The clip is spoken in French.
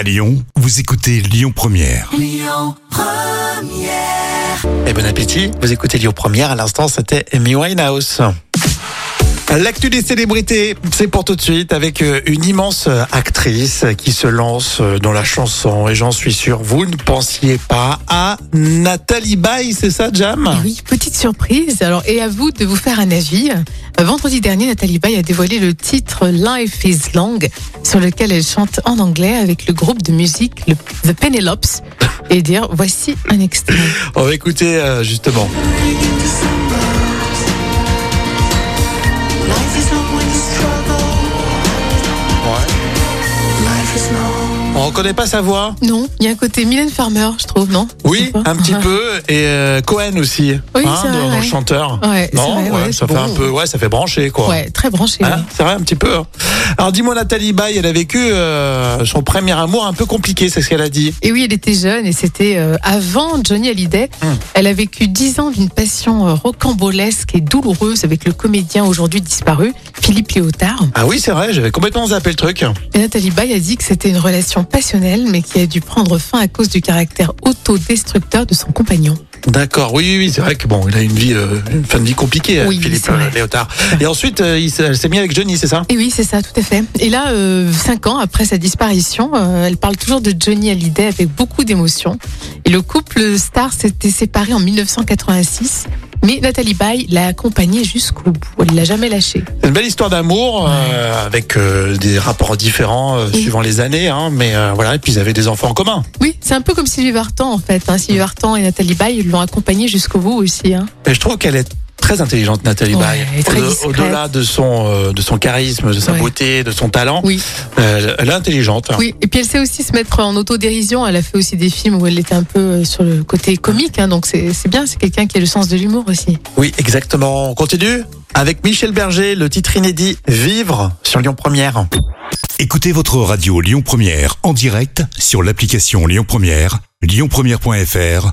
À Lyon, vous écoutez Lyon Première. Et bon appétit, vous écoutez Lyon Première, à l'instant c'était Amy Winehouse. L'actu des célébrités, c'est pour tout de suite avec euh, une immense euh, actrice qui se lance euh, dans la chanson et j'en suis sûr, vous ne pensiez pas à Nathalie Baye, c'est ça Jam? Et Oui, petite surprise. Alors, et à vous de vous faire un avis. Vendredi dernier, Nathalie Baye a dévoilé le titre Life is Long, sur lequel elle chante en anglais avec le groupe de musique le- The Penelopes. Et dire, voici un extrait. On va écouter euh, justement. On reconnaît pas sa voix Non, il y a un côté Mylène Farmer, je trouve, non Oui, un petit peu. Et euh, Cohen aussi. Oui, c'est vrai, dans, dans le ouais. chanteur. Ouais, non, vrai, ouais, ça fait bon. un peu, ouais, ça fait brancher, quoi. Ouais, très branché. Hein, oui. c'est vrai, un petit peu. hein. Alors dis-moi, Nathalie Baye, elle a vécu euh, son premier amour un peu compliqué, c'est ce qu'elle a dit. Et oui, elle était jeune et c'était euh, avant Johnny Hallyday. Hum. Elle a vécu dix ans d'une passion rocambolesque et douloureuse avec le comédien aujourd'hui disparu, Philippe Léotard. Ah oui, c'est vrai, j'avais complètement zappé le truc. Et Nathalie Baye a dit que c'était une relation passionnelle, mais qui a dû prendre fin à cause du caractère autodestructeur de son compagnon. D'accord, oui, oui, oui, c'est vrai que bon, il a une vie, euh, une fin de vie compliquée, euh, Oui, Philippe euh, Léotard. Et ensuite, euh, il s'est mis avec Johnny, c'est ça? Et oui, c'est ça, tout à fait. Et là, euh, cinq ans après sa disparition, euh, elle parle toujours de Johnny Hallyday avec beaucoup d'émotion. Et le couple star s'était séparé en 1986. Mais Nathalie Baye l'a accompagné jusqu'au bout. Elle l'a jamais lâché. C'est une belle histoire d'amour euh, avec euh, des rapports différents euh, Oui. suivant les années, hein, mais voilà, et puis ils avaient des enfants en commun. Oui, c'est un peu comme Sylvie Vartan en fait. Hein. Sylvie Vartan et Nathalie Baye l'ont accompagné jusqu'au bout aussi. Hein. Et je trouve qu'elle est très intelligente, Nathalie Ouais, Baye. Au-delà de son, euh, de son charisme, de sa Ouais. beauté, de son talent, Oui. euh, elle est intelligente. Oui, et puis elle sait aussi se mettre en autodérision. Elle a fait aussi des films où elle était un peu euh, sur le côté comique, hein, donc c'est c'est bien. C'est quelqu'un qui a le sens de l'humour aussi. Oui, exactement. On continue avec Michel Berger, le titre inédit Vivre sur Lyon Première. Écoutez votre radio Lyon Première en direct sur l'application Lyon Première, lyonpremière.fr